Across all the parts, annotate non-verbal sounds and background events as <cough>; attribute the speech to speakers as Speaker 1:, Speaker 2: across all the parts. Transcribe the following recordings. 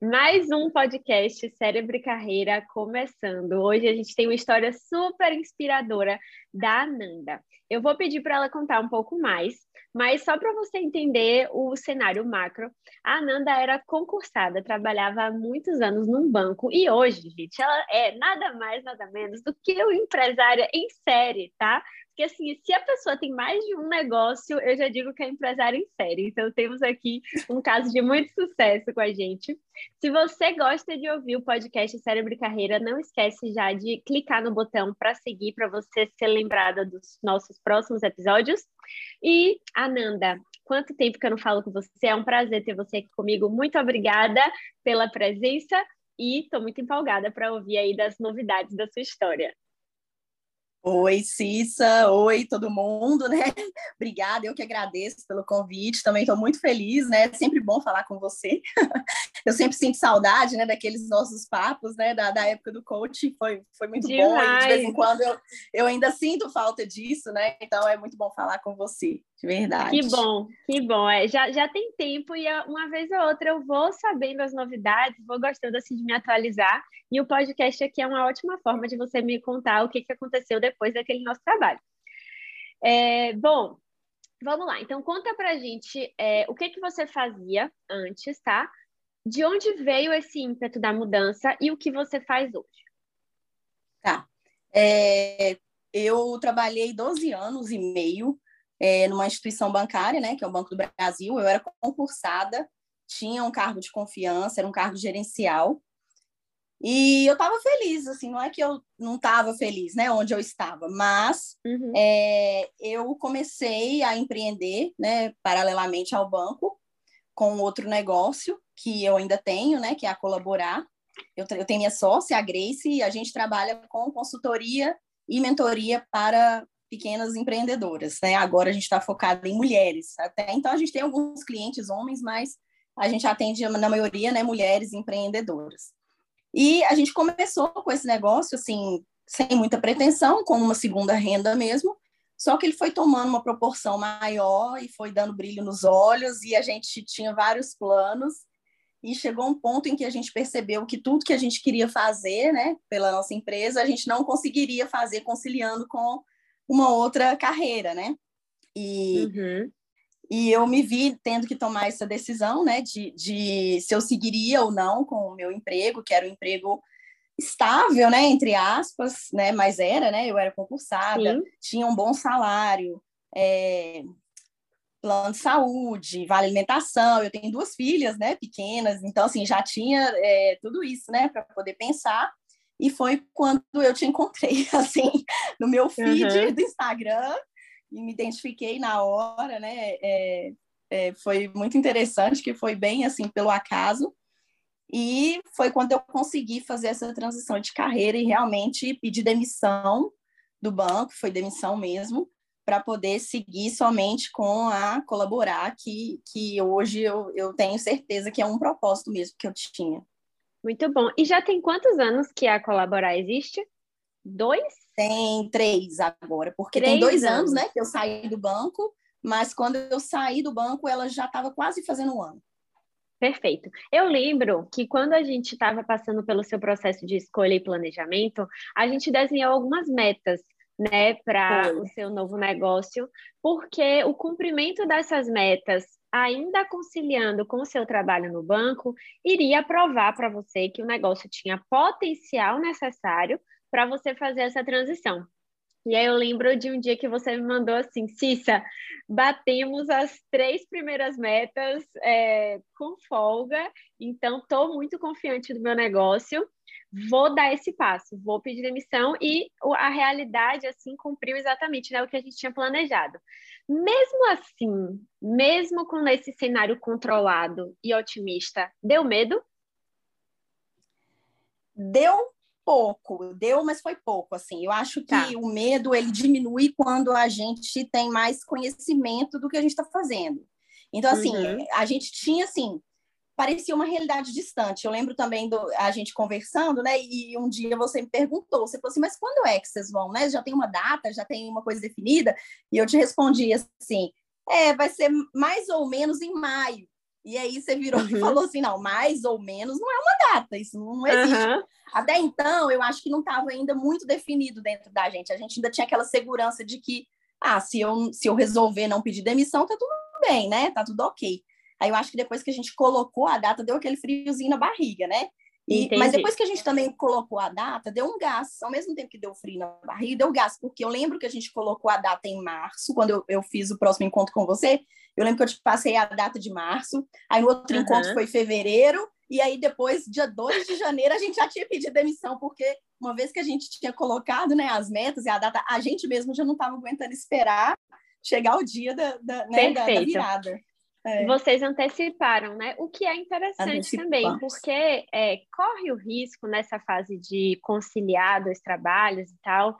Speaker 1: Mais um podcast Cérebro e Carreira começando. Hoje a gente tem uma história super inspiradora da Ananda. Eu vou pedir para ela contar um pouco mais, mas só para você entender o cenário macro, a Ananda era concursada, trabalhava há muitos anos num banco e hoje, gente, ela é nada mais, nada menos do que uma empresária em série, tá? Porque, assim, se a pessoa tem mais de um negócio, eu já digo que é empresária em série. Então, temos aqui um caso de muito sucesso com a gente. Se você gosta de ouvir o podcast Cérebro e Carreira, não esquece já de clicar no botão para seguir, para você ser lembrada dos nossos próximos episódios. E, Ananda, quanto tempo que eu não falo com você? É um prazer ter você aqui comigo. Muito obrigada pela presença e estou muito empolgada para ouvir aí das novidades da sua história.
Speaker 2: Oi, Cissa, oi todo mundo, né? <laughs> Obrigada, eu que agradeço pelo convite, também estou muito feliz, né? É sempre bom falar com você. <laughs> Eu sempre sinto saudade, né, daqueles nossos papos, né, da, da época do coaching, foi, foi muito Demais. bom, e de vez em quando eu, eu ainda sinto falta disso, né? Então é muito bom falar com você, de verdade.
Speaker 1: Que bom, que bom. É, já, já tem tempo e uma vez ou outra eu vou sabendo as novidades, vou gostando assim de me atualizar, e o podcast aqui é uma ótima forma de você me contar o que, que aconteceu depois daquele nosso trabalho. É, bom, vamos lá. Então, conta pra gente é, o que, que você fazia antes, tá? De onde veio esse ímpeto da mudança e o que você faz hoje?
Speaker 2: Tá. É, eu trabalhei 12 anos e meio é, numa instituição bancária, né, que é o Banco do Brasil. Eu era concursada, tinha um cargo de confiança, era um cargo gerencial. E eu estava feliz, assim, não é que eu não estava feliz, né, onde eu estava, mas uhum. é, eu comecei a empreender, né, paralelamente ao banco, com outro negócio que eu ainda tenho, né, que é a colaborar. Eu, eu tenho minha sócia, a Grace, e a gente trabalha com consultoria e mentoria para pequenas empreendedoras, né? Agora a gente está focado em mulheres. Até então a gente tem alguns clientes homens, mas a gente atende na maioria, né, mulheres empreendedoras. E a gente começou com esse negócio, assim, sem muita pretensão, com uma segunda renda mesmo, só que ele foi tomando uma proporção maior e foi dando brilho nos olhos, e a gente tinha vários planos, e chegou um ponto em que a gente percebeu que tudo que a gente queria fazer, né, pela nossa empresa, a gente não conseguiria fazer conciliando com uma outra carreira, né? E uhum. E eu me vi tendo que tomar essa decisão, né, de, de se eu seguiria ou não com o meu emprego, que era um emprego estável, né, entre aspas, né, mas era, né, eu era concursada, Sim. tinha um bom salário, é, plano de saúde, vale alimentação, eu tenho duas filhas, né, pequenas, então, assim, já tinha é, tudo isso, né, para poder pensar, e foi quando eu te encontrei, <laughs> assim, no meu feed uhum. do Instagram, e me identifiquei na hora, né? É, é, foi muito interessante, que foi bem assim pelo acaso. E foi quando eu consegui fazer essa transição de carreira e realmente pedir demissão do banco, foi demissão mesmo, para poder seguir somente com a colaborar, que, que hoje eu, eu tenho certeza que é um propósito mesmo que eu tinha.
Speaker 1: Muito bom. E já tem quantos anos que a Colaborar existe? Dois?
Speaker 2: Tem três agora, porque três tem dois anos. anos, né, que eu saí do banco, mas quando eu saí do banco, ela já estava quase fazendo um ano.
Speaker 1: Perfeito. Eu lembro que quando a gente estava passando pelo seu processo de escolha e planejamento, a gente desenhou algumas metas, né, para o seu novo negócio, porque o cumprimento dessas metas, ainda conciliando com o seu trabalho no banco, iria provar para você que o negócio tinha potencial necessário para você fazer essa transição. E aí eu lembro de um dia que você me mandou assim, Cissa, batemos as três primeiras metas é, com folga, então estou muito confiante do meu negócio, vou dar esse passo, vou pedir demissão e a realidade assim cumpriu exatamente né, o que a gente tinha planejado. Mesmo assim, mesmo com esse cenário controlado e otimista, deu medo?
Speaker 2: Deu pouco, deu, mas foi pouco, assim. Eu acho que tá. o medo, ele diminui quando a gente tem mais conhecimento do que a gente está fazendo. Então, assim, uhum. a gente tinha, assim, parecia uma realidade distante. Eu lembro também do a gente conversando, né? E um dia você me perguntou, você falou assim, mas quando é que vocês vão, né? Já tem uma data, já tem uma coisa definida? E eu te respondi assim, é, vai ser mais ou menos em maio. E aí você virou uhum. e falou assim: não, mais ou menos não é uma data, isso não existe. Uhum. Até então, eu acho que não estava ainda muito definido dentro da gente. A gente ainda tinha aquela segurança de que, ah, se eu, se eu resolver não pedir demissão, tá tudo bem, né? Tá tudo ok. Aí eu acho que depois que a gente colocou a data, deu aquele friozinho na barriga, né? E, mas depois que a gente também colocou a data, deu um gás. Ao mesmo tempo que deu frio na barriga, deu gás, porque eu lembro que a gente colocou a data em março, quando eu, eu fiz o próximo encontro com você. Eu lembro que eu te passei a data de março, aí no outro uhum. encontro foi fevereiro, e aí depois, dia 2 de janeiro, a gente já tinha pedido demissão, porque uma vez que a gente tinha colocado né, as metas e a data, a gente mesmo já não estava aguentando esperar chegar o dia da, da, né, da, da virada.
Speaker 1: É. Vocês anteciparam, né? O que é interessante também, porque é, corre o risco nessa fase de conciliar dois trabalhos e tal,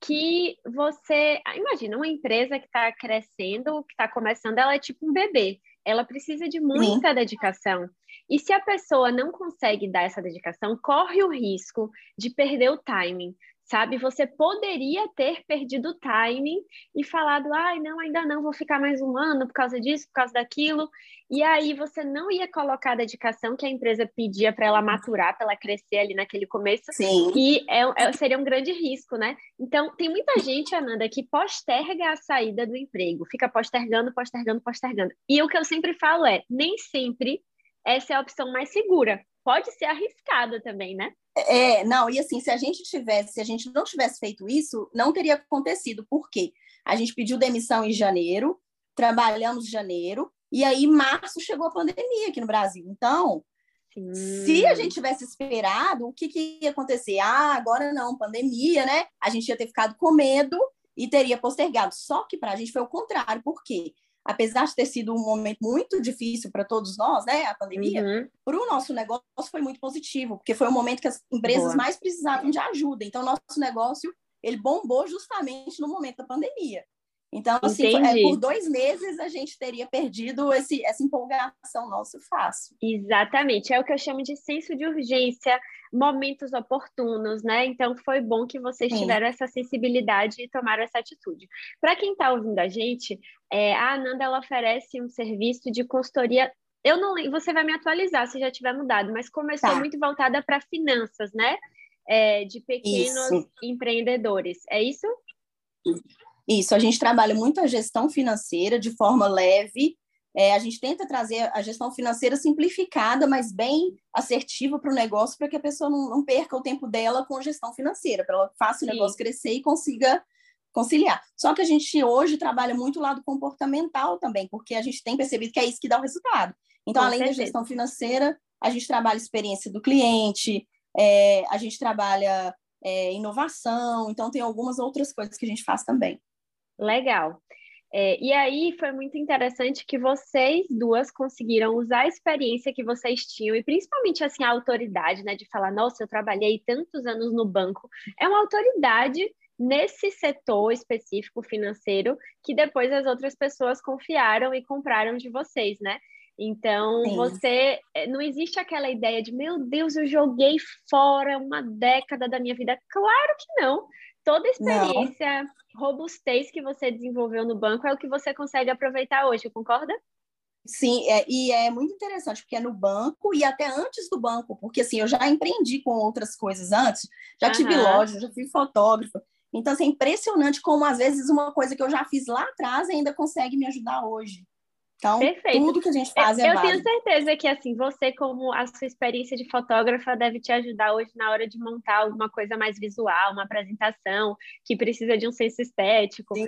Speaker 1: que você. Ah, imagina, uma empresa que está crescendo, que está começando, ela é tipo um bebê. Ela precisa de muita Sim. dedicação. E se a pessoa não consegue dar essa dedicação, corre o risco de perder o timing sabe? Você poderia ter perdido o timing e falado, ai, não, ainda não, vou ficar mais um ano por causa disso, por causa daquilo. E aí você não ia colocar a dedicação que a empresa pedia para ela maturar, para ela crescer ali naquele começo.
Speaker 2: Sim.
Speaker 1: E é, é, seria um grande risco, né? Então, tem muita gente, Ananda, que posterga a saída do emprego, fica postergando, postergando, postergando. E o que eu sempre falo é, nem sempre essa é a opção mais segura. Pode ser arriscada também, né?
Speaker 2: É, não, e assim, se a gente tivesse, se a gente não tivesse feito isso, não teria acontecido. Por quê? A gente pediu demissão em janeiro, trabalhamos em janeiro, e aí março chegou a pandemia aqui no Brasil. Então, se a gente tivesse esperado, o que, que ia acontecer? Ah, agora não, pandemia, né? A gente ia ter ficado com medo e teria postergado. Só que para a gente foi o contrário, por quê? Apesar de ter sido um momento muito difícil para todos nós, né, a pandemia, uhum. para o nosso negócio foi muito positivo, porque foi o momento que as empresas Boa. mais precisavam de ajuda. Então, nosso negócio ele bombou justamente no momento da pandemia. Então, assim, é, por dois meses a gente teria perdido esse, essa empolgação nossa fácil.
Speaker 1: Exatamente, é o que eu chamo de senso de urgência, momentos oportunos, né? Então, foi bom que vocês Sim. tiveram essa sensibilidade e tomaram essa atitude. Para quem está ouvindo a gente, é, a Ananda ela oferece um serviço de consultoria. Eu não você vai me atualizar se já tiver mudado, mas começou tá. muito voltada para finanças, né? É, de pequenos isso. empreendedores. É isso?
Speaker 2: Isso, a gente trabalha muito a gestão financeira de forma leve. É, a gente tenta trazer a gestão financeira simplificada, mas bem assertiva para o negócio, para que a pessoa não, não, perca o tempo dela com a gestão financeira, para ela faça o negócio Sim. crescer e consiga conciliar. Só que a gente hoje trabalha muito o lado comportamental também, porque a gente tem percebido que é isso que dá o resultado. Então, com além certeza. da gestão financeira, a gente trabalha a experiência do cliente, é, a gente trabalha é, inovação, então tem algumas outras coisas que a gente faz também.
Speaker 1: Legal. É, e aí foi muito interessante que vocês duas conseguiram usar a experiência que vocês tinham e principalmente assim a autoridade, né, de falar, nossa, eu trabalhei tantos anos no banco. É uma autoridade nesse setor específico financeiro que depois as outras pessoas confiaram e compraram de vocês, né? Então, Sim. você eh, não existe aquela ideia de, meu Deus, eu joguei fora uma década da minha vida. Claro que não. Toda a experiência, não. Robustez que você desenvolveu no banco é o que você consegue aproveitar hoje, concorda?
Speaker 2: Sim, é, e é muito interessante, porque é no banco e até antes do banco, porque assim, eu já empreendi com outras coisas antes, já tive loja, já fui fotógrafa. Então, assim, é impressionante como às vezes uma coisa que eu já fiz lá atrás ainda consegue me ajudar hoje. Então, Perfeito. tudo que a gente faz é
Speaker 1: Eu
Speaker 2: válido.
Speaker 1: tenho certeza que, assim, você, como a sua experiência de fotógrafa, deve te ajudar hoje na hora de montar alguma coisa mais visual, uma apresentação que precisa de um senso estético.
Speaker 2: Sim,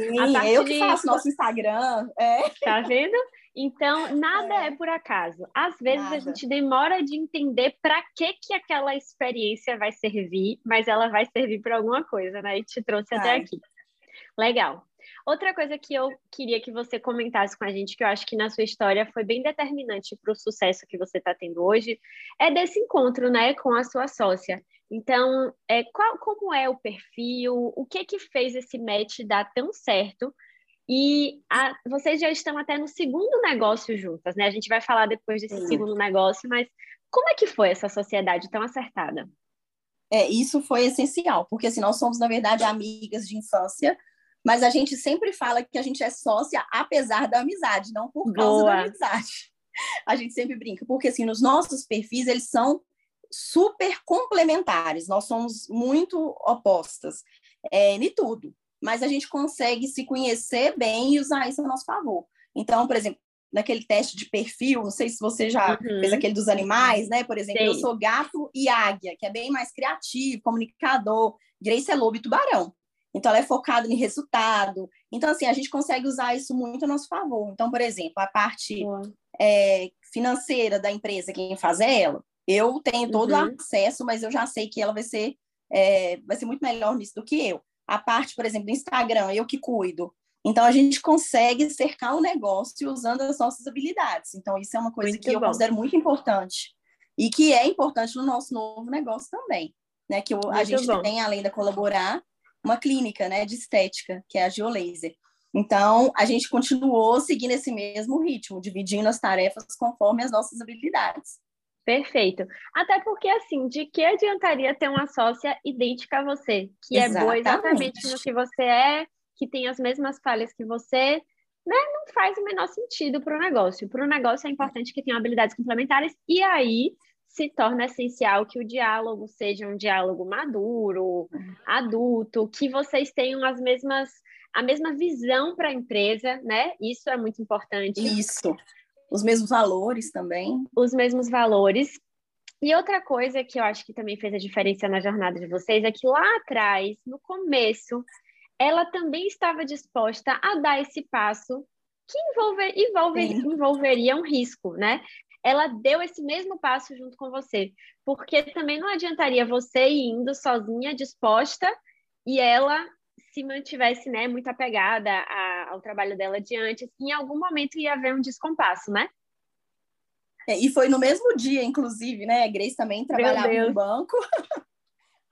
Speaker 2: eu que de... faço nosso Instagram. É.
Speaker 1: Tá vendo? Então, nada é, é por acaso. Às vezes nada. a gente demora de entender para que, que aquela experiência vai servir, mas ela vai servir para alguma coisa, né? E te trouxe vai. até aqui. Legal. Outra coisa que eu queria que você comentasse com a gente, que eu acho que na sua história foi bem determinante para o sucesso que você está tendo hoje, é desse encontro, né, com a sua sócia. Então, é, qual, como é o perfil? O que que fez esse match dar tão certo? E a, vocês já estão até no segundo negócio juntas, né? A gente vai falar depois desse Sim. segundo negócio, mas como é que foi essa sociedade tão acertada?
Speaker 2: É, isso foi essencial, porque assim, nós somos, na verdade, amigas de infância, mas a gente sempre fala que a gente é sócia apesar da amizade, não por causa Boa. da amizade. <laughs> a gente sempre brinca, porque assim, nos nossos perfis eles são super complementares, nós somos muito opostas é, em tudo, mas a gente consegue se conhecer bem e usar isso a nosso favor. Então, por exemplo, naquele teste de perfil, não sei se você já uhum. fez aquele dos animais, né? Por exemplo, Sim. eu sou gato e águia, que é bem mais criativo, comunicador. Grace é lobo e tubarão. Então, ela é focada em resultado. Então, assim, a gente consegue usar isso muito a nosso favor. Então, por exemplo, a parte é, financeira da empresa, quem faz é ela. Eu tenho todo uhum. o acesso, mas eu já sei que ela vai ser, é, vai ser muito melhor nisso do que eu. A parte, por exemplo, do Instagram, eu que cuido. Então, a gente consegue cercar o negócio usando as nossas habilidades. Então, isso é uma coisa muito que bom. eu considero muito importante. E que é importante no nosso novo negócio também. Né? Que a gente bom. tem, além da colaborar, uma clínica né, de estética, que é a Geolaser. Então, a gente continuou seguindo esse mesmo ritmo, dividindo as tarefas conforme as nossas habilidades.
Speaker 1: Perfeito. Até porque, assim, de que adiantaria ter uma sócia idêntica a você, que exatamente. é boa exatamente no que você é, que tem as mesmas falhas que você, né? Não faz o menor sentido para o negócio. Para o negócio é importante que tenham habilidades complementares, e aí se torna essencial que o diálogo seja um diálogo maduro, adulto, que vocês tenham as mesmas a mesma visão para a empresa, né? Isso é muito importante.
Speaker 2: Isso. Os mesmos valores também.
Speaker 1: Os mesmos valores. E outra coisa que eu acho que também fez a diferença na jornada de vocês é que lá atrás, no começo, ela também estava disposta a dar esse passo que envolver, envolver, envolveria um risco, né? Ela deu esse mesmo passo junto com você. Porque também não adiantaria você ir indo sozinha, disposta, e ela se mantivesse né, muito apegada a, ao trabalho dela de antes. Em algum momento ia haver um descompasso, né?
Speaker 2: É, e foi no mesmo dia, inclusive, né? A Grace também trabalhava no banco <laughs>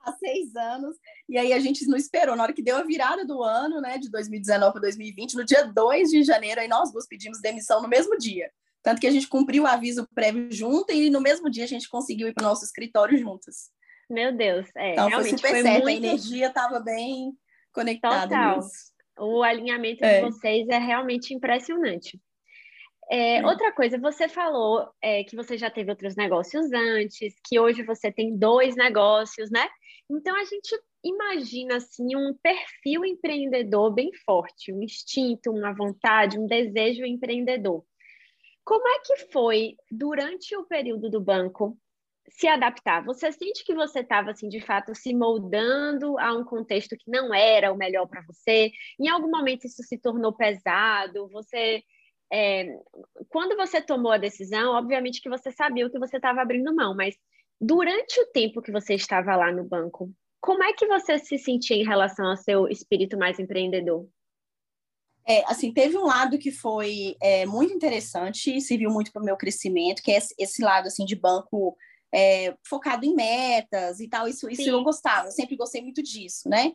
Speaker 2: há seis anos. E aí a gente não esperou. Na hora que deu a virada do ano, né, de 2019 para 2020, no dia 2 de janeiro, aí nós duas pedimos demissão no mesmo dia. Tanto que a gente cumpriu o aviso prévio junto e no mesmo dia a gente conseguiu ir para o nosso escritório juntas.
Speaker 1: Meu Deus, é.
Speaker 2: Então foi super foi certo, muito... a energia estava bem conectada.
Speaker 1: Total. Nisso. O alinhamento é. de vocês é realmente impressionante. É, é. Outra coisa, você falou é, que você já teve outros negócios antes, que hoje você tem dois negócios, né? Então a gente imagina assim um perfil empreendedor bem forte, um instinto, uma vontade, um desejo empreendedor. Como é que foi durante o período do banco se adaptar? Você sente que você estava assim de fato se moldando a um contexto que não era o melhor para você? Em algum momento isso se tornou pesado? Você é, quando você tomou a decisão, obviamente que você sabia o que você estava abrindo mão, mas durante o tempo que você estava lá no banco, como é que você se sentia em relação ao seu espírito mais empreendedor?
Speaker 2: É, assim, teve um lado que foi é, muito interessante e serviu muito para o meu crescimento, que é esse lado, assim, de banco é, focado em metas e tal, isso, isso eu gostava, eu sempre gostei muito disso, né?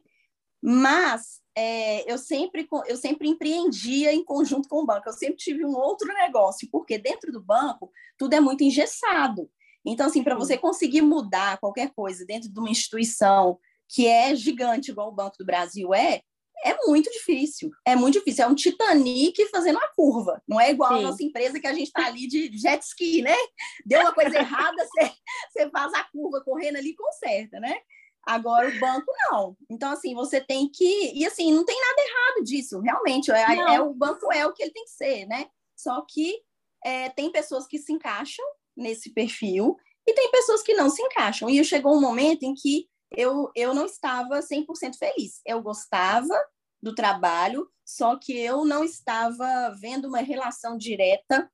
Speaker 2: Mas é, eu, sempre, eu sempre empreendia em conjunto com o banco, eu sempre tive um outro negócio, porque dentro do banco tudo é muito engessado. Então, assim, para você conseguir mudar qualquer coisa dentro de uma instituição que é gigante, igual o Banco do Brasil é, é muito difícil. É muito difícil. É um Titanic fazendo uma curva. Não é igual Sim. a nossa empresa que a gente está ali de jet ski, né? Deu uma coisa errada, <laughs> você, você faz a curva correndo ali e conserta, né? Agora o banco não. Então, assim, você tem que. E assim, não tem nada errado disso, realmente. É, é o banco é o que ele tem que ser, né? Só que é, tem pessoas que se encaixam nesse perfil e tem pessoas que não se encaixam. E chegou um momento em que eu, eu não estava 100% feliz. Eu gostava do trabalho, só que eu não estava vendo uma relação direta.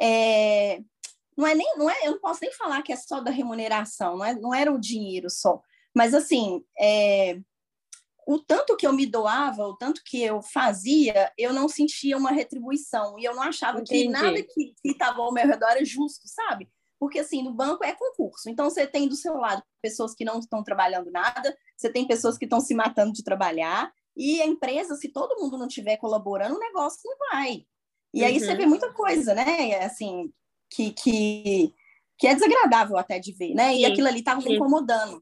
Speaker 2: É, não é nem, não é, eu não posso nem falar que é só da remuneração, não, é, não era o dinheiro só. Mas, assim, é, o tanto que eu me doava, o tanto que eu fazia, eu não sentia uma retribuição. E eu não achava Entendi. que nada que estava ao meu redor era justo, sabe? Porque assim, no banco é concurso. Então você tem do seu lado pessoas que não estão trabalhando nada, você tem pessoas que estão se matando de trabalhar, e a empresa, se todo mundo não estiver colaborando, o negócio não vai. E uhum. aí você vê uhum. muita coisa, né? Assim, que, que, que é desagradável até de ver, né? Sim. E aquilo ali estava me incomodando.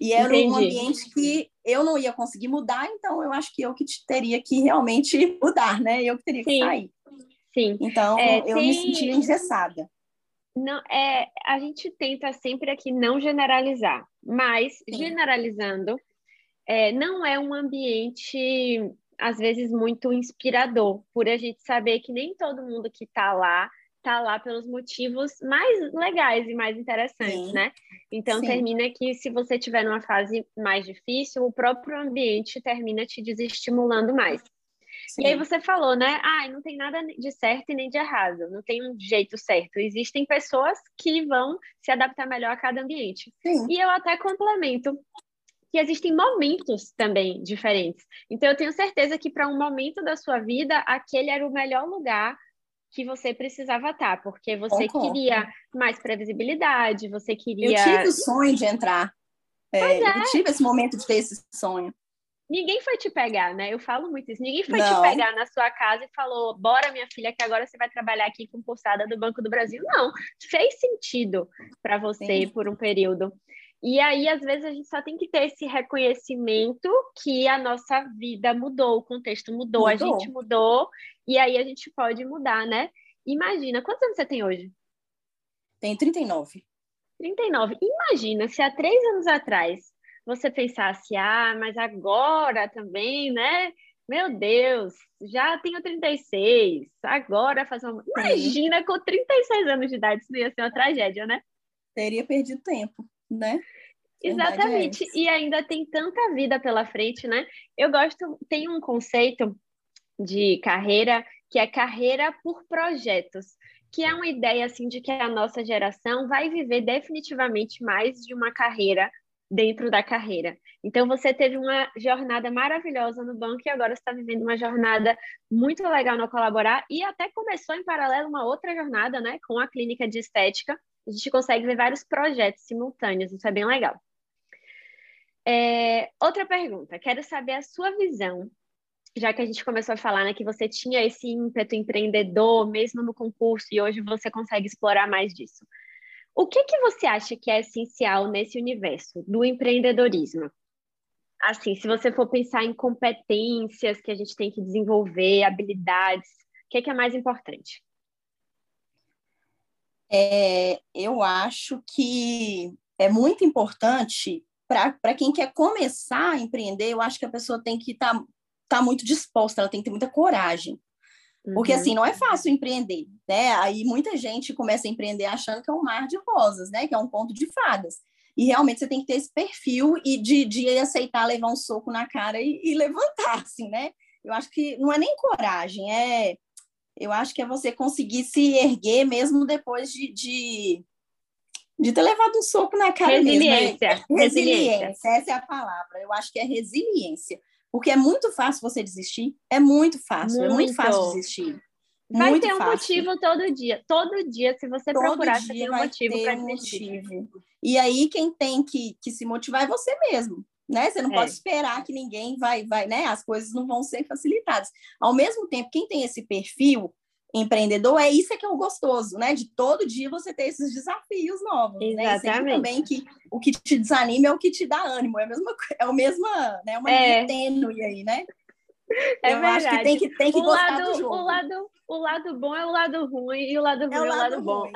Speaker 2: E era Entendi. um ambiente que eu não ia conseguir mudar, então eu acho que eu que teria que realmente <laughs> mudar, né? Eu que teria que Sim. sair.
Speaker 1: Sim.
Speaker 2: Então, é, eu tem... me sentia engessada.
Speaker 1: Não, é, a gente tenta sempre aqui não generalizar, mas Sim. generalizando, é, não é um ambiente, às vezes, muito inspirador, por a gente saber que nem todo mundo que está lá está lá pelos motivos mais legais e mais interessantes, Sim. né? Então Sim. termina que se você tiver numa fase mais difícil, o próprio ambiente termina te desestimulando mais. Sim. E aí você falou, né? Ah, não tem nada de certo e nem de errado, não tem um jeito certo. Existem pessoas que vão se adaptar melhor a cada ambiente. Sim. E eu até complemento que existem momentos também diferentes. Então eu tenho certeza que para um momento da sua vida, aquele era o melhor lugar que você precisava estar, porque você Concordo. queria mais previsibilidade, você queria.
Speaker 2: Eu tive o sonho de entrar. É, é. Eu tive esse momento de ter esse sonho.
Speaker 1: Ninguém foi te pegar, né? Eu falo muito isso. Ninguém foi Não. te pegar na sua casa e falou: bora, minha filha, que agora você vai trabalhar aqui com pulsada do Banco do Brasil. Não, fez sentido para você Sim. por um período. E aí, às vezes, a gente só tem que ter esse reconhecimento que a nossa vida mudou, o contexto mudou, mudou. a gente mudou, e aí a gente pode mudar, né? Imagina, quantos anos você tem hoje?
Speaker 2: Tenho 39.
Speaker 1: 39. Imagina se há três anos atrás você pensasse, ah, mas agora também, né? Meu Deus, já tenho 36, agora fazer uma. Imagina com 36 anos de idade, isso ia ser uma tragédia, né?
Speaker 2: Teria perdido tempo, né?
Speaker 1: É Exatamente. É e ainda tem tanta vida pela frente, né? Eu gosto, tem um conceito de carreira, que é carreira por projetos, que é uma ideia assim de que a nossa geração vai viver definitivamente mais de uma carreira dentro da carreira. Então você teve uma jornada maravilhosa no banco e agora está vivendo uma jornada muito legal no colaborar e até começou em paralelo uma outra jornada, né, com a clínica de estética. A gente consegue ver vários projetos simultâneos, isso é bem legal. É, outra pergunta, quero saber a sua visão já que a gente começou a falar né, que você tinha esse ímpeto empreendedor mesmo no concurso e hoje você consegue explorar mais disso. O que, que você acha que é essencial nesse universo do empreendedorismo? Assim, se você for pensar em competências que a gente tem que desenvolver, habilidades, o que, que é mais importante?
Speaker 2: É, eu acho que é muito importante para quem quer começar a empreender, eu acho que a pessoa tem que estar tá tá muito disposta, ela tem que ter muita coragem. Porque, uhum. assim, não é fácil empreender, né? Aí muita gente começa a empreender achando que é um mar de rosas, né? Que é um conto de fadas. E realmente você tem que ter esse perfil e de, de aceitar levar um soco na cara e, e levantar, <laughs> assim, né? Eu acho que não é nem coragem, é... Eu acho que é você conseguir se erguer mesmo depois de, de, de ter levado um soco na cara
Speaker 1: resiliência.
Speaker 2: mesmo. Né? Resiliência. resiliência. Essa é a palavra. Eu acho que é resiliência. Porque é muito fácil você desistir. É muito fácil, muito. é muito fácil desistir.
Speaker 1: Vai
Speaker 2: muito
Speaker 1: ter um
Speaker 2: fácil.
Speaker 1: motivo todo dia. Todo dia, se você todo procurar, você tem um motivo para desistir. Motivo.
Speaker 2: E aí, quem tem que, que se motivar é você mesmo. Né? Você não é. pode esperar que ninguém vai, vai, né? As coisas não vão ser facilitadas. Ao mesmo tempo, quem tem esse perfil empreendedor, é isso que é o gostoso, né? De todo dia você ter esses desafios novos. Exatamente. Né? E também que o que te desanima é o que te dá ânimo. É a mesma, é o mesma, né? Uma é. tênue aí, né?
Speaker 1: É Eu verdade. acho que tem que, tem que o gostar lado, do jogo. O lado, o lado bom é o lado ruim e o lado ruim é o lado, é o lado bom.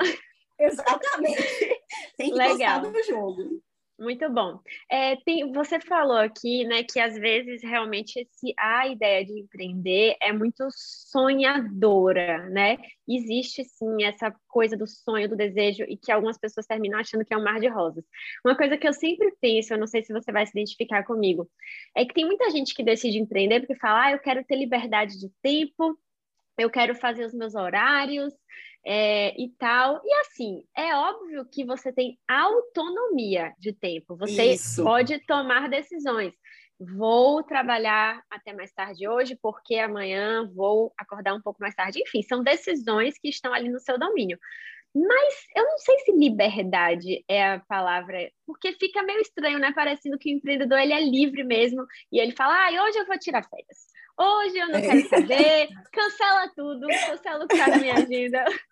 Speaker 2: Exatamente. <laughs> tem que Legal. gostar do jogo.
Speaker 1: Muito bom. É, tem, você falou aqui, né, que às vezes realmente esse, a ideia de empreender é muito sonhadora, né? Existe sim essa coisa do sonho, do desejo, e que algumas pessoas terminam achando que é um mar de rosas. Uma coisa que eu sempre penso, eu não sei se você vai se identificar comigo, é que tem muita gente que decide empreender porque fala, ah, eu quero ter liberdade de tempo, eu quero fazer os meus horários, é, e tal. E assim, é óbvio que você tem autonomia de tempo, você Isso. pode tomar decisões. Vou trabalhar até mais tarde hoje, porque amanhã vou acordar um pouco mais tarde. Enfim, são decisões que estão ali no seu domínio. Mas eu não sei se liberdade é a palavra, porque fica meio estranho, né? Parecendo que o empreendedor ele é livre mesmo e ele fala: ah, hoje eu vou tirar férias, hoje eu não quero saber, cancela tudo, cancela o cara da minha agenda. <laughs>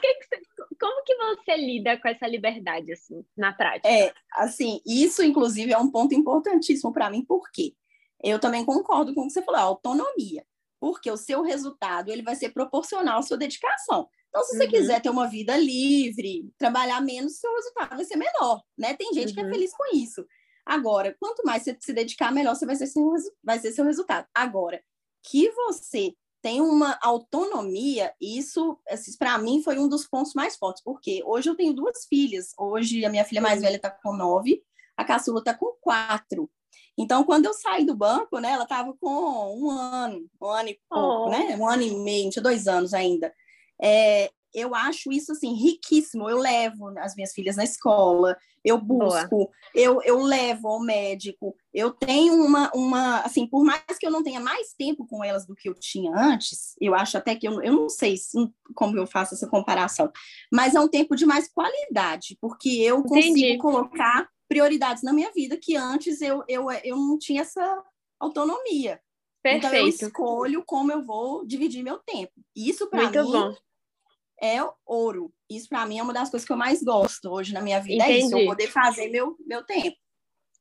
Speaker 1: que que você, como que você lida com essa liberdade, assim, na prática?
Speaker 2: É, assim, isso, inclusive, é um ponto importantíssimo para mim, porque eu também concordo com o que você falou, a autonomia. porque o seu resultado ele vai ser proporcional à sua dedicação. Então, se você uhum. quiser ter uma vida livre, trabalhar menos, seu resultado vai ser menor, né? Tem gente uhum. que é uhum. feliz com isso. Agora, quanto mais você se dedicar, melhor você vai ser seu, vai ser seu resultado. Agora, que você tem uma autonomia, isso, para mim, foi um dos pontos mais fortes, porque hoje eu tenho duas filhas. Hoje a minha filha mais velha está com nove, a caçula está com quatro. Então, quando eu saí do banco, né, ela estava com um ano, um ano e pouco, oh. né? Um ano e meio, tinha dois anos ainda. É, eu acho isso assim riquíssimo. Eu levo as minhas filhas na escola, eu busco, eu, eu levo ao médico. Eu tenho uma, uma, assim, por mais que eu não tenha mais tempo com elas do que eu tinha antes, eu acho até que eu, eu não sei se, como eu faço essa comparação, mas é um tempo de mais qualidade, porque eu consigo Entendi. colocar prioridades na minha vida que antes eu, eu, eu não tinha essa autonomia. Perfeito. Então eu escolho como eu vou dividir meu tempo. Isso para mim bom. É ouro. Isso para mim é uma das coisas que eu mais gosto hoje na minha vida, Entendi. é isso, eu poder fazer meu, meu tempo.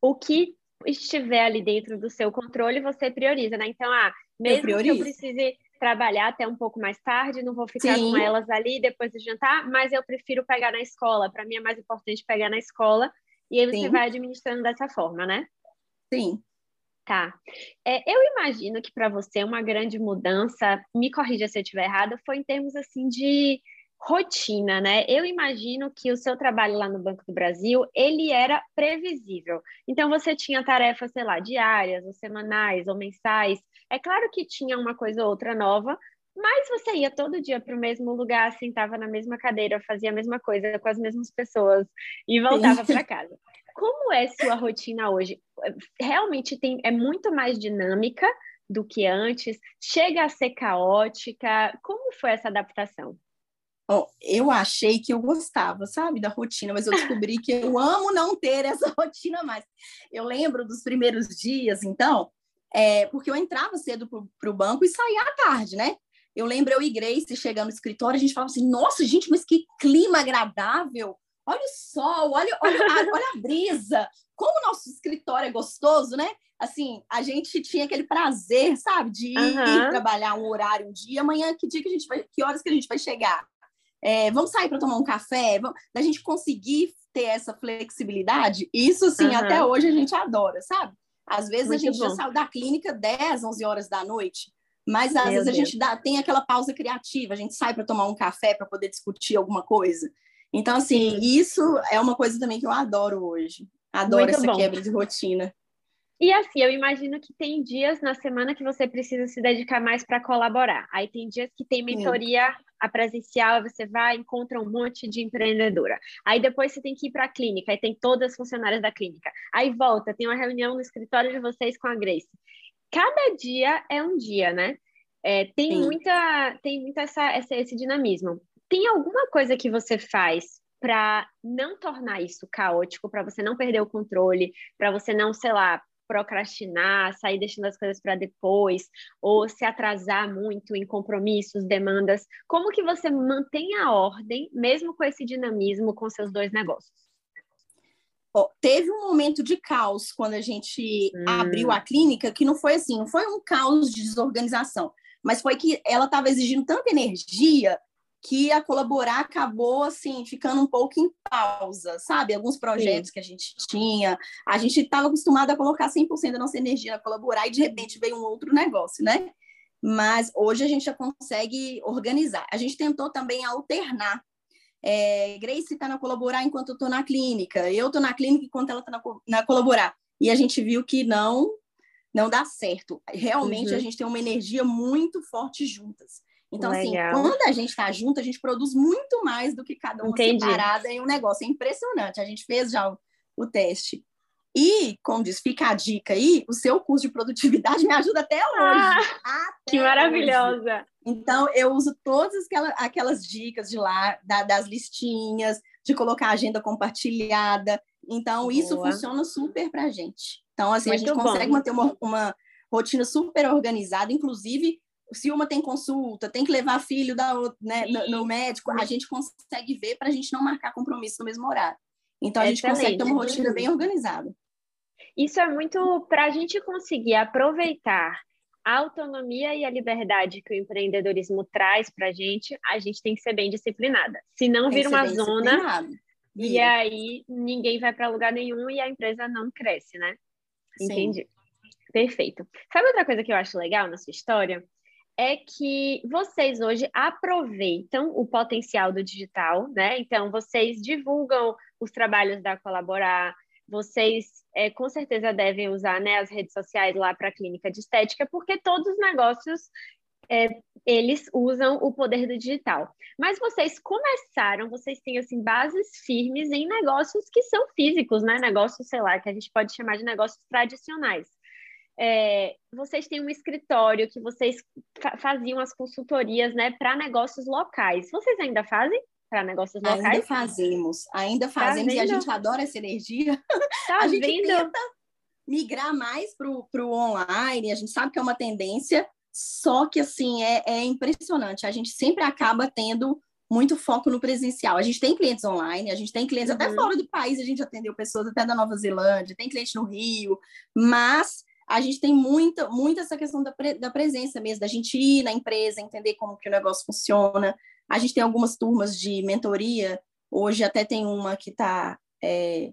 Speaker 1: O que estiver ali dentro do seu controle, você prioriza, né? Então, ah, mesmo eu que eu precise trabalhar até um pouco mais tarde, não vou ficar Sim. com elas ali depois do jantar, mas eu prefiro pegar na escola. Para mim é mais importante pegar na escola e aí você Sim. vai administrando dessa forma, né?
Speaker 2: Sim.
Speaker 1: Tá. É, eu imagino que para você uma grande mudança, me corrija se eu estiver errada, foi em termos assim de rotina, né? Eu imagino que o seu trabalho lá no Banco do Brasil, ele era previsível. Então você tinha tarefas, sei lá, diárias, ou semanais, ou mensais. É claro que tinha uma coisa ou outra nova, mas você ia todo dia para o mesmo lugar, sentava na mesma cadeira, fazia a mesma coisa com as mesmas pessoas e voltava para <laughs> casa. Como é sua rotina hoje? Realmente tem, é muito mais dinâmica do que antes? Chega a ser caótica? Como foi essa adaptação?
Speaker 2: Eu achei que eu gostava, sabe, da rotina, mas eu descobri que eu amo não ter <laughs> essa rotina mais. Eu lembro dos primeiros dias, então, é, porque eu entrava cedo para o banco e saía à tarde, né? Eu lembro eu e Grace chegando no escritório, a gente falava assim: nossa, gente, mas que clima agradável! Olha o sol, olha, olha, a, olha a brisa, como o nosso escritório é gostoso, né? Assim, a gente tinha aquele prazer, sabe, de ir, uhum. trabalhar um horário um dia, amanhã que dia que a gente vai, que horas que a gente vai chegar? É, vamos sair para tomar um café, vamos, da gente conseguir ter essa flexibilidade, isso sim, uhum. até hoje a gente adora, sabe? Às vezes Muito a gente bom. já saiu da clínica 10, 11 horas da noite, mas às Meu vezes Deus. a gente dá, tem aquela pausa criativa, a gente sai para tomar um café para poder discutir alguma coisa. Então, assim, isso é uma coisa também que eu adoro hoje. Adoro Muito essa bom. quebra de rotina.
Speaker 1: E assim, eu imagino que tem dias na semana que você precisa se dedicar mais para colaborar. Aí tem dias que tem mentoria a presencial, você vai encontra um monte de empreendedora. Aí depois você tem que ir para a clínica, aí tem todas as funcionárias da clínica. Aí volta, tem uma reunião no escritório de vocês com a Grace cada dia é um dia, né? É, tem Sim. muita, tem muita essa, essa, esse dinamismo. Tem alguma coisa que você faz para não tornar isso caótico, para você não perder o controle, para você não, sei lá, procrastinar, sair deixando as coisas para depois, ou se atrasar muito em compromissos, demandas? Como que você mantém a ordem, mesmo com esse dinamismo, com seus dois negócios?
Speaker 2: teve um momento de caos quando a gente hum. abriu a clínica, que não foi assim, não foi um caos de desorganização, mas foi que ela estava exigindo tanta energia que a colaborar acabou assim ficando um pouco em pausa, sabe? Alguns projetos Sim. que a gente tinha, a gente estava acostumado a colocar 100% da nossa energia na colaborar e de repente veio um outro negócio, né? Mas hoje a gente já consegue organizar. A gente tentou também alternar é, Grace está na colaborar enquanto eu estou na clínica, eu estou na clínica enquanto ela está na, na, colaborar. E a gente viu que não não dá certo. Realmente uhum. a gente tem uma energia muito forte juntas. Então, assim, Legal. assim, quando a gente está junto, a gente produz muito mais do que cada uma Entendi. separada em um negócio. É impressionante. A gente fez já o, o teste. E, como diz, fica a dica aí, o seu curso de produtividade <laughs> me ajuda até hoje. Ah, até
Speaker 1: que maravilhosa!
Speaker 2: Hoje. Então, eu uso todas aquelas, aquelas dicas de lá, da, das listinhas, de colocar agenda compartilhada. Então, Boa. isso funciona super para a gente. Então, assim, Muito a gente bom. consegue manter uma, uma rotina super organizada, inclusive se uma tem consulta, tem que levar filho da, né, no, no, médico, a gente consegue ver para a gente não marcar compromisso no mesmo horário. Então, a gente consegue ter uma rotina bem organizada.
Speaker 1: Isso é muito para a gente conseguir aproveitar a autonomia e a liberdade que o empreendedorismo traz para a gente, a gente tem que ser bem disciplinada. Se não vira uma zona, e aí ninguém vai para lugar nenhum e a empresa não cresce, né? Entendi. Sim. Perfeito. Sabe outra coisa que eu acho legal na sua história? É que vocês hoje aproveitam o potencial do digital, né? Então, vocês divulgam os trabalhos da Colaborar, vocês é, com certeza devem usar né, as redes sociais lá para a clínica de estética, porque todos os negócios é, eles usam o poder do digital. Mas vocês começaram, vocês têm assim bases firmes em negócios que são físicos, né? Negócios, sei lá, que a gente pode chamar de negócios tradicionais. É, vocês têm um escritório que vocês fa faziam as consultorias, né, para negócios locais. Vocês ainda fazem? para negócios locais?
Speaker 2: Ainda fazemos, ainda tá fazemos tá e a gente adora essa energia. Tá <laughs> a gente vendo? tenta migrar mais para o online, a gente sabe que é uma tendência, só que assim é, é impressionante. A gente sempre acaba tendo muito foco no presencial. A gente tem clientes online, a gente tem clientes uhum. até fora do país, a gente atendeu pessoas até da Nova Zelândia, tem cliente no Rio, mas a gente tem muita, muita essa questão da, pre, da presença mesmo, da gente ir na empresa, entender como que o negócio funciona, a gente tem algumas turmas de mentoria, hoje até tem uma que está é,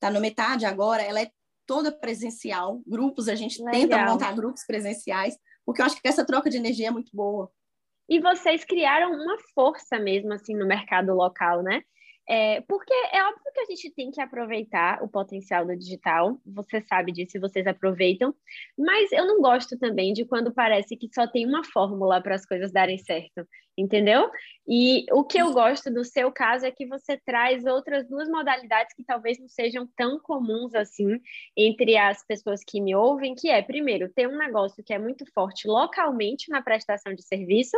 Speaker 2: tá no metade agora, ela é toda presencial, grupos, a gente Legal. tenta montar grupos presenciais, porque eu acho que essa troca de energia é muito boa.
Speaker 1: E vocês criaram uma força mesmo assim no mercado local, né? É, porque é óbvio que a gente tem que aproveitar o potencial do digital, você sabe disso vocês aproveitam, mas eu não gosto também de quando parece que só tem uma fórmula para as coisas darem certo, entendeu? E o que eu gosto do seu caso é que você traz outras duas modalidades que talvez não sejam tão comuns assim entre as pessoas que me ouvem, que é, primeiro, ter um negócio que é muito forte localmente na prestação de serviço,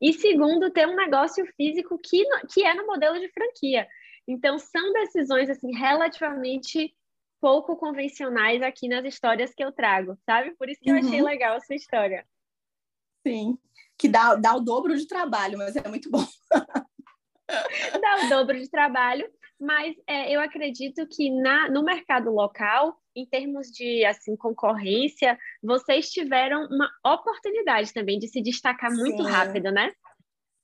Speaker 1: e segundo, ter um negócio físico que, que é no modelo de franquia. Então, são decisões assim relativamente pouco convencionais aqui nas histórias que eu trago, sabe? Por isso que eu achei uhum. legal a sua história.
Speaker 2: Sim, que dá, dá o dobro de trabalho, mas é muito bom.
Speaker 1: dá o dobro de trabalho, mas é, eu acredito que na, no mercado local, em termos de assim concorrência, vocês tiveram uma oportunidade também de se destacar muito Sim. rápido, né?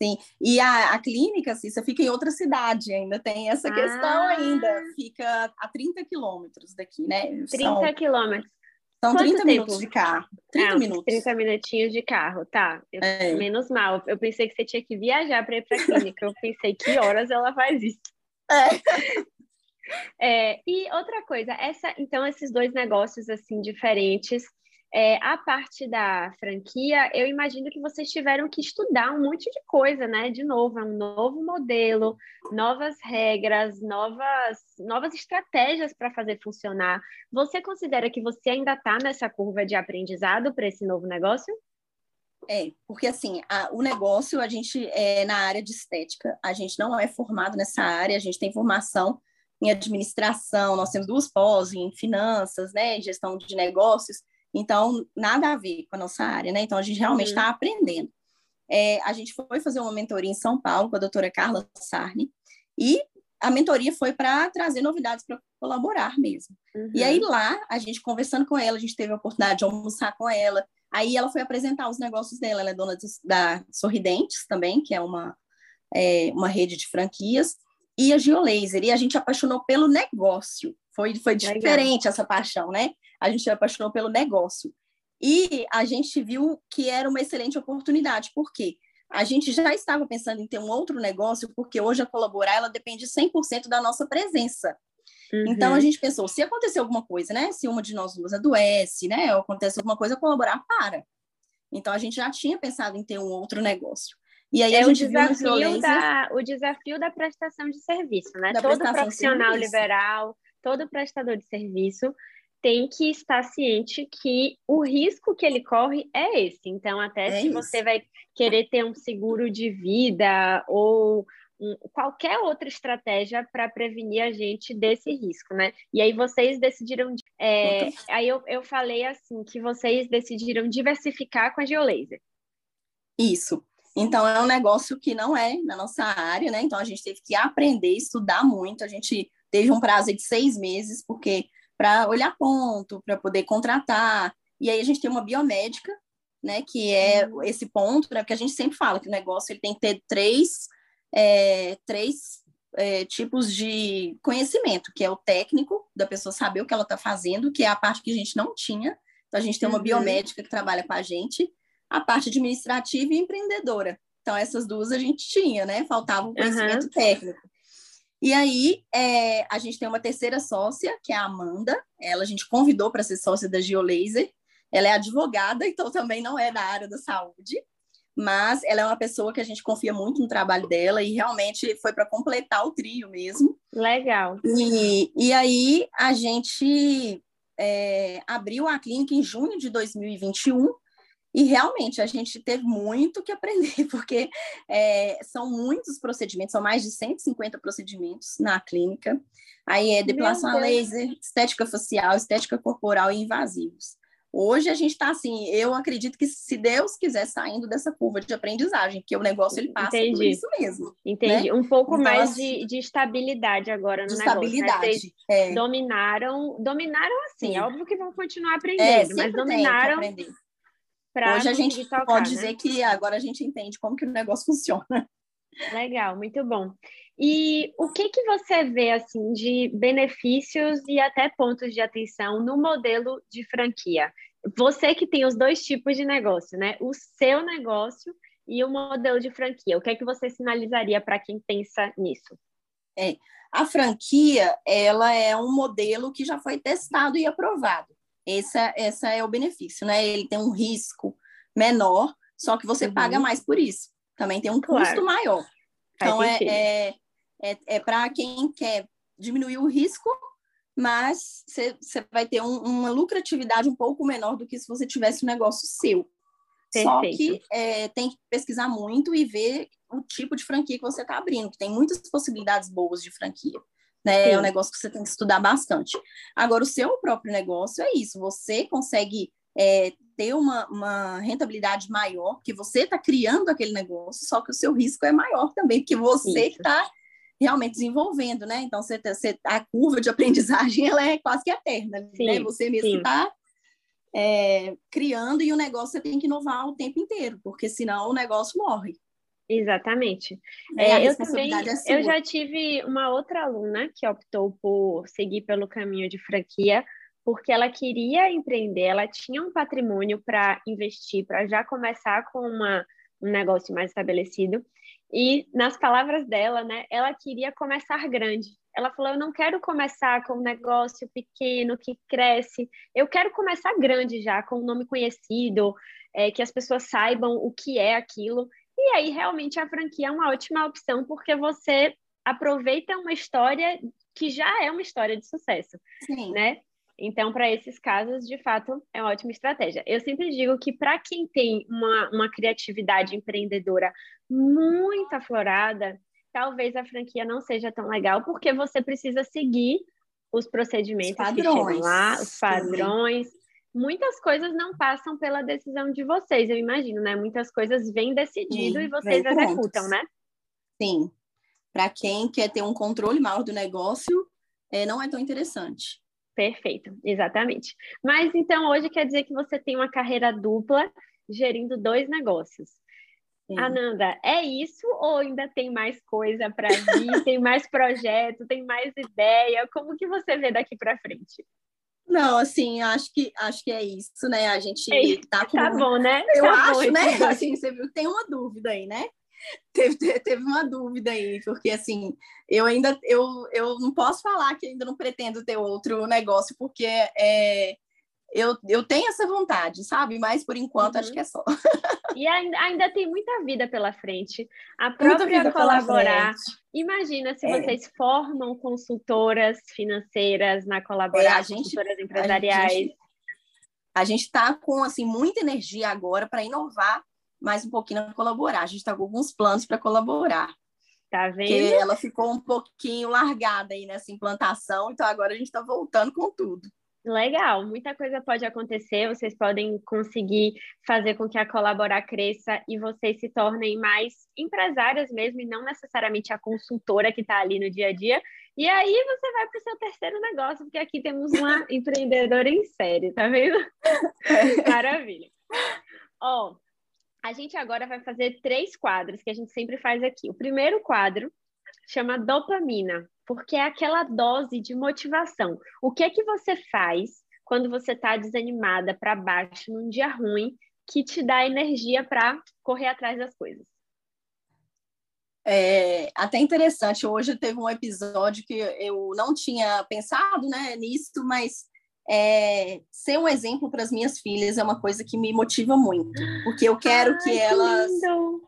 Speaker 2: Sim, e a, a clínica, Cissa, fica em outra cidade, ainda tem essa questão ah. ainda. Fica a 30 quilômetros daqui, né?
Speaker 1: 30 quilômetros.
Speaker 2: São Quanto 30 tempo? minutos de carro. 30 ah, minutos.
Speaker 1: 30 minutinhos de carro, tá. Eu, é. Menos mal. Eu pensei que você tinha que viajar para ir para a clínica. Eu pensei que horas ela faz isso. É. <laughs> <laughs> é. e outra coisa, essa, então esses dois negócios assim diferentes, é, a parte da franquia, eu imagino que vocês tiveram que estudar um monte de coisa, né? De novo, é um novo modelo, novas regras, novas, novas estratégias para fazer funcionar. Você considera que você ainda está nessa curva de aprendizado para esse novo negócio?
Speaker 2: É, porque assim, a, o negócio, a gente é na área de estética, a gente não é formado nessa área, a gente tem formação em administração, nós temos duas pós em finanças, né, em gestão de negócios, então nada a ver com a nossa área, né? Então a gente realmente está uhum. aprendendo. É, a gente foi fazer uma mentoria em São Paulo com a doutora Carla Sarni, e a mentoria foi para trazer novidades para colaborar mesmo. Uhum. E aí lá, a gente conversando com ela, a gente teve a oportunidade de almoçar com ela, Aí ela foi apresentar os negócios dela. Ela é dona de, da Sorridentes também, que é uma, é, uma rede de franquias, e a Geolaser. E a gente apaixonou pelo negócio. Foi, foi diferente essa paixão, né? A gente se apaixonou pelo negócio. E a gente viu que era uma excelente oportunidade. Por quê? A gente já estava pensando em ter um outro negócio, porque hoje a Colaborar ela depende 100% da nossa presença. Uhum. Então a gente pensou, se acontecer alguma coisa, né? Se uma de nós duas adoece, né? Ou acontece alguma coisa, colaborar para. Então a gente já tinha pensado em ter um outro negócio. E aí
Speaker 1: é
Speaker 2: a gente
Speaker 1: o desafio da o desafio da prestação de serviço, né? Da todo profissional liberal, todo prestador de serviço tem que estar ciente que o risco que ele corre é esse. Então, até é se isso. você vai querer ter um seguro de vida ou um, qualquer outra estratégia para prevenir a gente desse risco, né? E aí vocês decidiram. É, aí eu, eu falei assim que vocês decidiram diversificar com a Geolaser.
Speaker 2: Isso. Então é um negócio que não é na nossa área, né? Então a gente teve que aprender, estudar muito. A gente teve um prazo de seis meses, porque para olhar ponto, para poder contratar. E aí a gente tem uma biomédica né? Que é uhum. esse ponto, né? Porque a gente sempre fala que o negócio ele tem que ter três, é, três é, tipos de conhecimento, que é o técnico, da pessoa saber o que ela está fazendo, que é a parte que a gente não tinha. Então, a gente tem uma uhum. biomédica que trabalha com a gente, a parte administrativa e empreendedora. Então, essas duas a gente tinha, né? Faltava o conhecimento uhum. técnico. E aí, é, a gente tem uma terceira sócia, que é a Amanda. Ela a gente convidou para ser sócia da Geolaser. Ela é advogada, então também não é da área da saúde mas ela é uma pessoa que a gente confia muito no trabalho dela e realmente foi para completar o trio mesmo.
Speaker 1: Legal.
Speaker 2: E, e aí a gente é, abriu a clínica em junho de 2021 e realmente a gente teve muito que aprender, <laughs> porque é, são muitos procedimentos, são mais de 150 procedimentos na clínica. Aí é depilação a laser, estética facial, estética corporal e invasivos. Hoje a gente está assim, eu acredito que se Deus quiser saindo dessa curva de aprendizagem, que o negócio ele passa Entendi. por isso mesmo.
Speaker 1: Entendi. Né? Um pouco então, mais assim, de, de estabilidade agora no de negócio. Né? Estabilidade. Né? É. Dominaram, dominaram assim, Sim. é óbvio que vão continuar é, aprendendo, é, mas dominaram.
Speaker 2: Hoje a gente tocar, pode né? dizer que agora a gente entende como que o negócio <laughs> funciona.
Speaker 1: Legal, muito bom. E o que que você vê assim de benefícios e até pontos de atenção no modelo de franquia? Você que tem os dois tipos de negócio, né? O seu negócio e o modelo de franquia. O que é que você sinalizaria para quem pensa nisso?
Speaker 2: É, a franquia, ela é um modelo que já foi testado e aprovado. Essa, essa é o benefício, né? Ele tem um risco menor, só que você uhum. paga mais por isso também tem um custo claro. maior. Então, é, é, é, é para quem quer diminuir o risco, mas você vai ter um, uma lucratividade um pouco menor do que se você tivesse um negócio seu. Perfeito. Só que é, tem que pesquisar muito e ver o tipo de franquia que você está abrindo, que tem muitas possibilidades boas de franquia. Né? É um negócio que você tem que estudar bastante. Agora, o seu próprio negócio é isso, você consegue é, ter uma, uma, rentabilidade maior, porque você está criando aquele negócio, só que o seu risco é maior também, porque você está realmente desenvolvendo, né? Então, você, tá, você, a curva de aprendizagem <laughs> ela é quase que eterna, né? sim, né? Você mesmo está é, criando e o negócio você tem que inovar o tempo inteiro, porque senão o negócio morre.
Speaker 1: Exatamente. É, eu também, é eu já tive uma outra aluna que optou por seguir pelo caminho de franquia, porque ela queria empreender, ela tinha um patrimônio para investir, para já começar com uma, um negócio mais estabelecido. E nas palavras dela, né, ela queria começar grande. Ela falou: Eu não quero começar com um negócio pequeno que cresce, eu quero começar grande já, com um nome conhecido, é, que as pessoas saibam o que é aquilo. E aí, realmente, a franquia é uma ótima opção, porque você aproveita uma história que já é uma história de sucesso, Sim. né? Então, para esses casos, de fato, é uma ótima estratégia. Eu sempre digo que para quem tem uma, uma criatividade empreendedora muito aflorada, talvez a franquia não seja tão legal, porque você precisa seguir os procedimentos os que chegam lá, os padrões. Sim. Muitas coisas não passam pela decisão de vocês, eu imagino, né? Muitas coisas vêm decidido Sim, e vocês executam, né?
Speaker 2: Sim. Para quem quer ter um controle maior do negócio, é, não é tão interessante.
Speaker 1: Perfeito, exatamente. Mas então hoje quer dizer que você tem uma carreira dupla gerindo dois negócios. Sim. Ananda, é isso ou ainda tem mais coisa para vir? tem mais projeto, tem mais ideia? Como que você vê daqui para frente?
Speaker 2: Não, assim, acho que acho que é isso, né? A gente é, tá com
Speaker 1: Tá bom, né?
Speaker 2: Eu
Speaker 1: tá
Speaker 2: acho, bom, né? Assim, você viu, tem uma dúvida aí, né? teve, teve uma dúvida aí, porque assim, eu ainda eu, eu não posso falar que ainda não pretendo ter outro negócio, porque é, eu, eu tenho essa vontade, sabe? Mas por enquanto uhum. acho que é só.
Speaker 1: E ainda, ainda tem muita vida pela frente. A <laughs> própria colaborar. Imagina se é. vocês formam consultoras financeiras na colaborar, é, gente, consultoras empresariais.
Speaker 2: A gente está com assim muita energia agora para inovar mais um pouquinho a colaborar. A gente está com alguns planos para colaborar.
Speaker 1: Tá vendo?
Speaker 2: Porque ela ficou um pouquinho largada aí nessa implantação, então agora a gente está voltando com tudo.
Speaker 1: Legal, muita coisa pode acontecer, vocês podem conseguir fazer com que a colaborar cresça e vocês se tornem mais empresárias mesmo, e não necessariamente a consultora que está ali no dia a dia. E aí você vai para o seu terceiro negócio, porque aqui temos uma <laughs> empreendedora em série, tá vendo? <laughs> Maravilha. Ó, a gente agora vai fazer três quadros que a gente sempre faz aqui. O primeiro quadro chama dopamina, porque é aquela dose de motivação. O que é que você faz quando você está desanimada para baixo num dia ruim que te dá energia para correr atrás das coisas?
Speaker 2: É até interessante. Hoje teve um episódio que eu não tinha pensado né, nisso, mas é, ser um exemplo para as minhas filhas é uma coisa que me motiva muito, porque eu quero Ai, que, que elas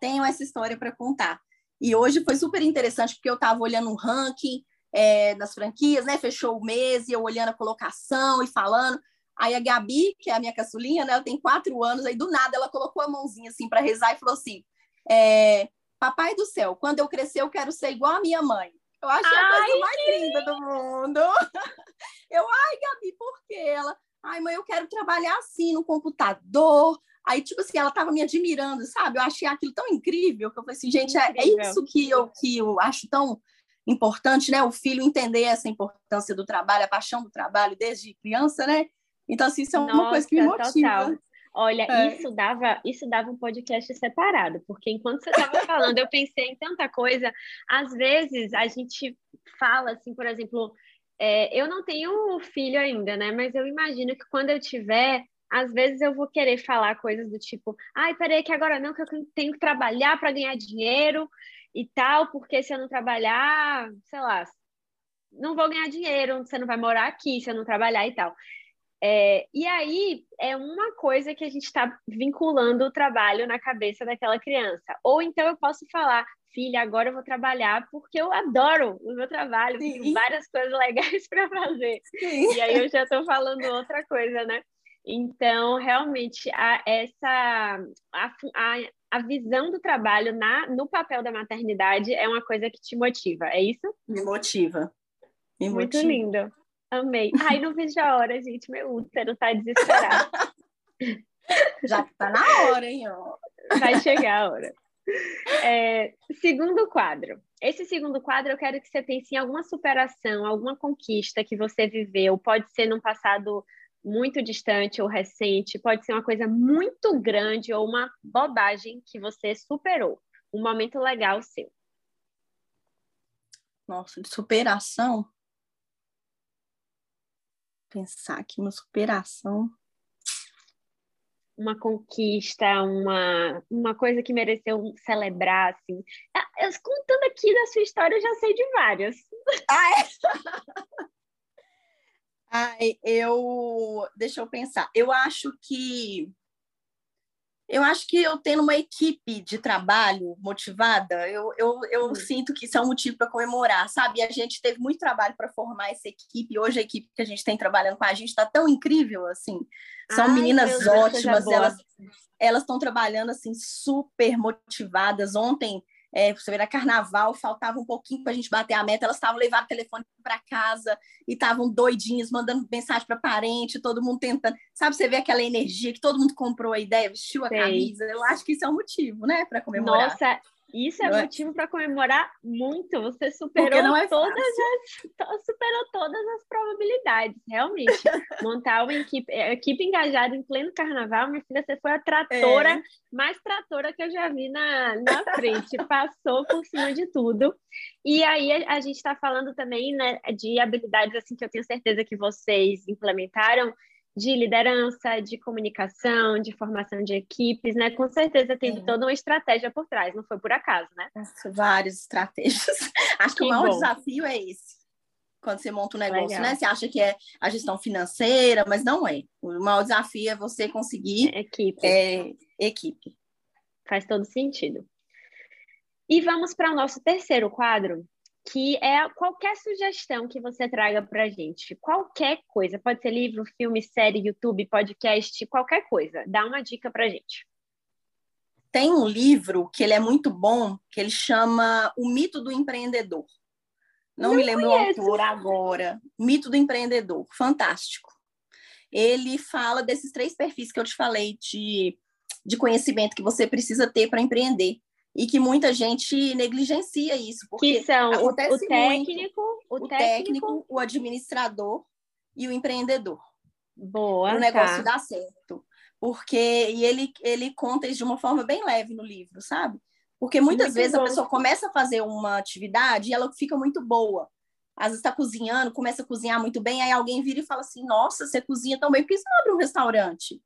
Speaker 2: tenham essa história para contar. E hoje foi super interessante, porque eu estava olhando um ranking é, das franquias, né? Fechou o mês e eu olhando a colocação e falando. Aí a Gabi, que é a minha caçulinha, né? Ela tem quatro anos, aí do nada ela colocou a mãozinha assim para rezar e falou assim: é, Papai do céu, quando eu crescer, eu quero ser igual a minha mãe. Eu ai, a coisa mais linda do mundo. <laughs> Eu, ai, Gabi, por quê? Ela, ai, mãe, eu quero trabalhar assim no computador. Aí, tipo assim, ela tava me admirando, sabe? Eu achei aquilo tão incrível que eu falei assim, gente, é, é isso que eu, que eu acho tão importante, né? O filho entender essa importância do trabalho, a paixão do trabalho desde criança, né? Então, assim, isso é uma Nossa, coisa que me motiva. Total.
Speaker 1: Olha, é. isso dava isso dava um podcast separado, porque enquanto você estava <laughs> falando, eu pensei em tanta coisa. Às vezes a gente fala assim, por exemplo, é, eu não tenho filho ainda, né? Mas eu imagino que quando eu tiver, às vezes eu vou querer falar coisas do tipo, ai, peraí, que agora não, que eu tenho que trabalhar para ganhar dinheiro e tal, porque se eu não trabalhar, sei lá, não vou ganhar dinheiro, você não vai morar aqui se eu não trabalhar e tal. É, e aí é uma coisa que a gente está vinculando o trabalho na cabeça daquela criança. Ou então eu posso falar, filha, agora eu vou trabalhar porque eu adoro o meu trabalho, tenho várias coisas legais <laughs> para fazer. Sim. E aí eu já estou falando outra coisa, né? Então, realmente, a, essa a, a, a visão do trabalho na, no papel da maternidade é uma coisa que te motiva, é isso?
Speaker 2: Me motiva.
Speaker 1: Me Muito motiva. lindo. Amei. Ai, não vejo a hora, gente. Meu útero tá desesperado. <laughs>
Speaker 2: Já que tá na hora, hein? Ó.
Speaker 1: Vai chegar a hora. É, segundo quadro. Esse segundo quadro eu quero que você pense em alguma superação, alguma conquista que você viveu. Pode ser num passado muito distante ou recente, pode ser uma coisa muito grande ou uma bobagem que você superou. Um momento legal seu.
Speaker 2: Nossa, de superação? pensar aqui uma superação.
Speaker 1: Uma conquista, uma, uma coisa que mereceu celebrar, assim. Eu, contando aqui da sua história, eu já sei de várias.
Speaker 2: Ah, é? <laughs> Ai, eu... Deixa eu pensar. Eu acho que eu acho que eu tendo uma equipe de trabalho motivada, eu, eu, eu hum. sinto que isso é um motivo para comemorar, sabe? E a gente teve muito trabalho para formar essa equipe. Hoje a equipe que a gente tem trabalhando com a gente está tão incrível, assim. São Ai, meninas ótimas, elas elas estão trabalhando assim super motivadas. Ontem é, você vê, era carnaval, faltava um pouquinho para a gente bater a meta, elas estavam levando o telefone para casa e estavam doidinhas, mandando mensagem para parente, todo mundo tentando. Sabe, você vê aquela energia que todo mundo comprou a ideia, vestiu a Sei. camisa. Eu acho que isso é um motivo, né, para comemorar.
Speaker 1: Nossa, isso é não é? motivo é? para comemorar muito. Você superou é todas as superou todas as probabilidades, realmente. <laughs> Montar uma equipe, é, equipe engajada em pleno carnaval, minha filha, você foi a tratora é. mais tratora que eu já vi na, na frente. <laughs> Passou por cima de tudo. E aí a, a gente está falando também né, de habilidades assim que eu tenho certeza que vocês implementaram de liderança, de comunicação, de formação de equipes, né? Com certeza teve é. toda uma estratégia por trás, não foi por acaso, né?
Speaker 2: várias estratégias. <laughs> Acho que, que o maior bom. desafio é esse. Quando você monta um negócio, Legal. né? Você acha que é a gestão financeira, mas não é. O maior desafio é você conseguir
Speaker 1: equipe.
Speaker 2: É, equipe.
Speaker 1: Faz todo sentido. E vamos para o nosso terceiro quadro, que é qualquer sugestão que você traga para a gente, qualquer coisa, pode ser livro, filme, série, YouTube, podcast, qualquer coisa, dá uma dica para a gente.
Speaker 2: Tem um livro que ele é muito bom, que ele chama O Mito do Empreendedor. Não, Não me lembro conheço. o autor agora. Mito do Empreendedor, fantástico. Ele fala desses três perfis que eu te falei de, de conhecimento que você precisa ter para empreender e que muita gente negligencia isso. Porque
Speaker 1: que são o, o técnico,
Speaker 2: o, o técnico, o administrador e o empreendedor.
Speaker 1: Boa.
Speaker 2: O negócio tá. dá certo. porque e ele, ele conta isso de uma forma bem leve no livro, sabe? Porque muitas muito vezes bom. a pessoa começa a fazer uma atividade e ela fica muito boa. Às vezes está cozinhando, começa a cozinhar muito bem, aí alguém vira e fala assim: Nossa, você cozinha tão bem, por que você não abre um restaurante?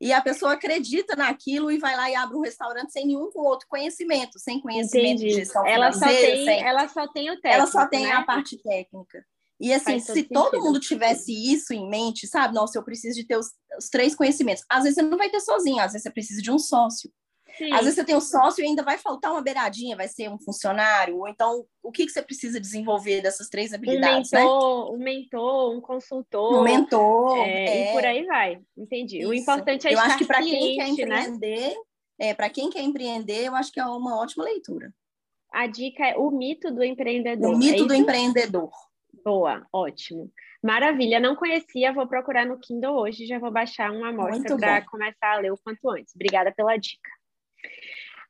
Speaker 2: E a pessoa acredita naquilo e vai lá e abre um restaurante sem nenhum outro conhecimento, sem conhecimento
Speaker 1: Entendi. de gestão ela só tem, sem... Ela só tem o técnico.
Speaker 2: Ela só tem né? a parte técnica. E assim, se todo, mundo tivesse isso em mente, sabe? Nossa, eu preciso de ter os, os, três conhecimentos. Às vezes você não vai ter sozinho, às vezes você precisa de um sócio. Sim. Às vezes você tem um sócio e ainda vai faltar uma beiradinha, vai ser um funcionário, ou então o que, que você precisa desenvolver dessas três habilidades,
Speaker 1: um mentor, né? Um mentor, um consultor.
Speaker 2: Um mentor.
Speaker 1: É, é... E por aí vai, entendi. Isso. O importante é
Speaker 2: Eu acho que
Speaker 1: para
Speaker 2: quem quer né? empreender, né? é, para quem quer empreender, eu acho que é uma ótima leitura.
Speaker 1: A dica é o mito do empreendedor.
Speaker 2: O mito é do empreendedor.
Speaker 1: Boa, ótimo. Maravilha, não conhecia, vou procurar no Kindle hoje, já vou baixar uma amostra para começar a ler o quanto antes. Obrigada pela dica.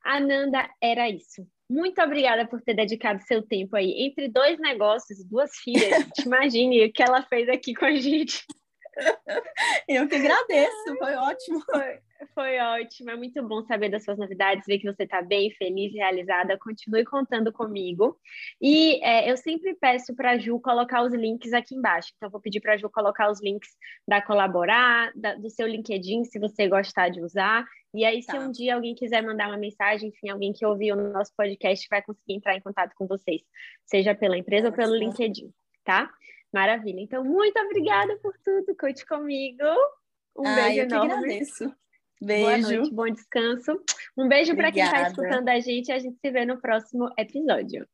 Speaker 1: Ananda, era isso. Muito obrigada por ter dedicado seu tempo aí entre dois negócios, duas filhas. <laughs> Imagine o que ela fez aqui com a gente.
Speaker 2: Eu que agradeço, foi ótimo.
Speaker 1: Foi, foi ótimo, é muito bom saber das suas novidades, ver que você está bem, feliz, realizada. Continue contando comigo. E é, eu sempre peço para a Ju colocar os links aqui embaixo. Então, vou pedir para a Ju colocar os links da Colaborar, da, do seu LinkedIn, se você gostar de usar. E aí, tá. se um dia alguém quiser mandar uma mensagem, enfim, alguém que ouviu o nosso podcast vai conseguir entrar em contato com vocês, seja pela empresa ou pelo LinkedIn, tá? Maravilha. Então, muito obrigada por tudo. Conte comigo. Um
Speaker 2: Ai, beijo eu enorme. Que agradeço. Beijo.
Speaker 1: Boa noite, bom descanso. Um beijo para quem está escutando a gente. A gente se vê no próximo episódio.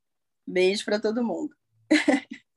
Speaker 2: Beijo para todo mundo. <laughs>